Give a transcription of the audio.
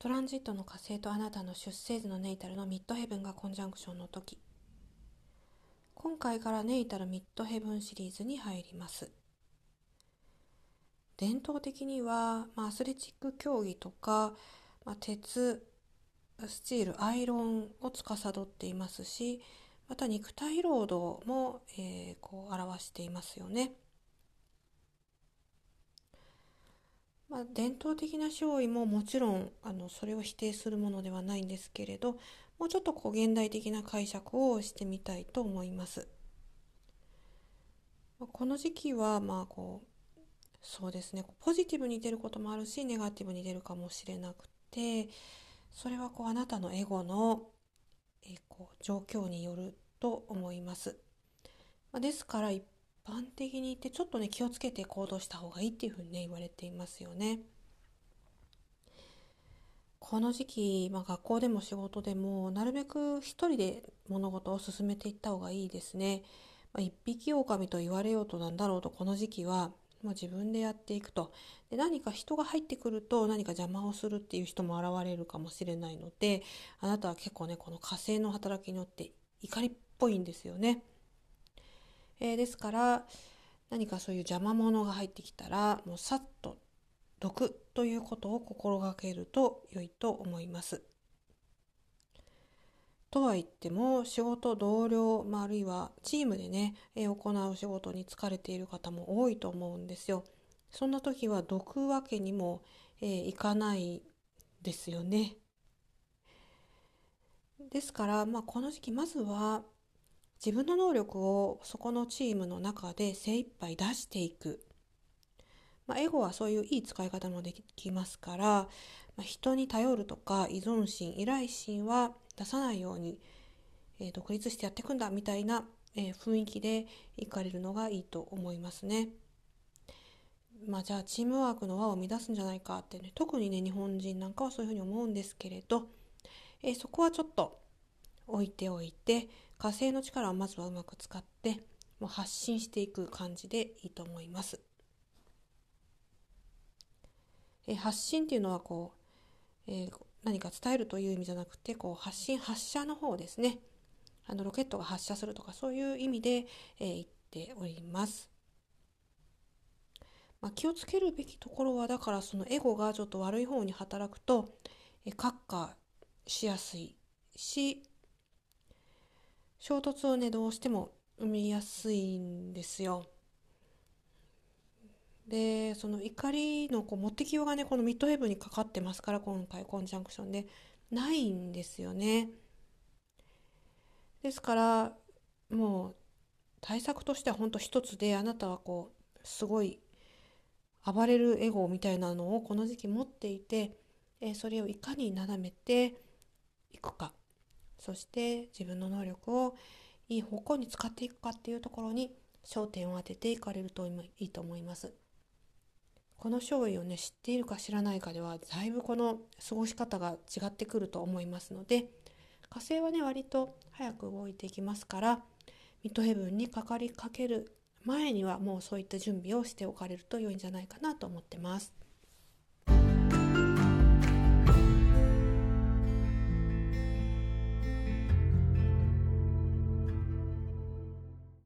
トランジットの火星とあなたの出生図のネイタルのミッドヘブンがコンジャンクションの時今回からネイタルミッドヘブンシリーズに入ります伝統的には、まあ、アスレチック競技とか、まあ、鉄スチールアイロンを司っていますしまた肉体労働も、えー、こう表していますよね。まあ、伝統的な勝利ももちろんあのそれを否定するものではないんですけれどもうちょっとこう現代的な解釈をしてみたいと思います。この時期はまあこうそうですねポジティブに出ることもあるしネガティブに出るかもしれなくてそれはこうあなたのエゴのえこう状況によると思います。ですから一般的に言ってちょっとね気をつけて行動した方がいいっていうふうにね言われていますよね。この時期、まあ、学校でも仕事でもなるべく一人で物事を進めていった方がいいですね。まあ、一匹狼と言われようとなんだろうとこの時期はまあ、自分でやっていくとで何か人が入ってくると何か邪魔をするっていう人も現れるかもしれないのであなたは結構ねこの火星の働きによって怒りっぽいんですよね。えー、ですから何かそういう邪魔者が入ってきたらもうさっと毒ということを心がけると良いと思います。とは言っても仕事同僚、まあ、あるいはチームでね、行う仕事に疲れている方も多いと思うんですよ。そんな時は毒わけにも、えー、いかないですよね。ですから、まあ、この時期まずは自分の能力をそこのチームの中で精一杯出していく。まあ、エゴはそういういい使い方もできますから、まあ、人に頼るとか依存心依頼心は出さないように、えー、独立してやっていくんだみたいな、えー、雰囲気で行かれるのがいいと思いますね。まあじゃあチームワークの輪を乱すんじゃないかってね特にね日本人なんかはそういうふうに思うんですけれど、えー、そこはちょっと置いておいて火星の力をまずはうまく使ってもう発信していく感じでいいと思います。え、発信っていうのはこう、えー、何か伝えるという意味じゃなくてこう発信発射の方ですねあのロケットが発射するとかそういう意味で、えー、言っております。まあ、気をつけるべきところはだからそのエゴがちょっと悪い方に働くと、えー、閣下しやすいし衝突をねどうしても生みやすいんですよ。でその怒りのこう持ってきようがねこのミッドヘブンにかかってますから今回コンジャンクションでないんですよね。ですからもう対策としては本当一つであなたはこうすごい暴れるエゴみたいなのをこの時期持っていて、えそれをいかになだめていくかそして自分の能力をいい方向に使っていくかっていうところに焦点を当てていかれるといいと思います。この勝利をね知っているか知らないかではだいぶこの過ごし方が違ってくると思いますので火星はね割と早く動いていきますからミッドヘブンにかかりかける前にはもうそういった準備をしておかれると良いんじゃないかなと思ってます。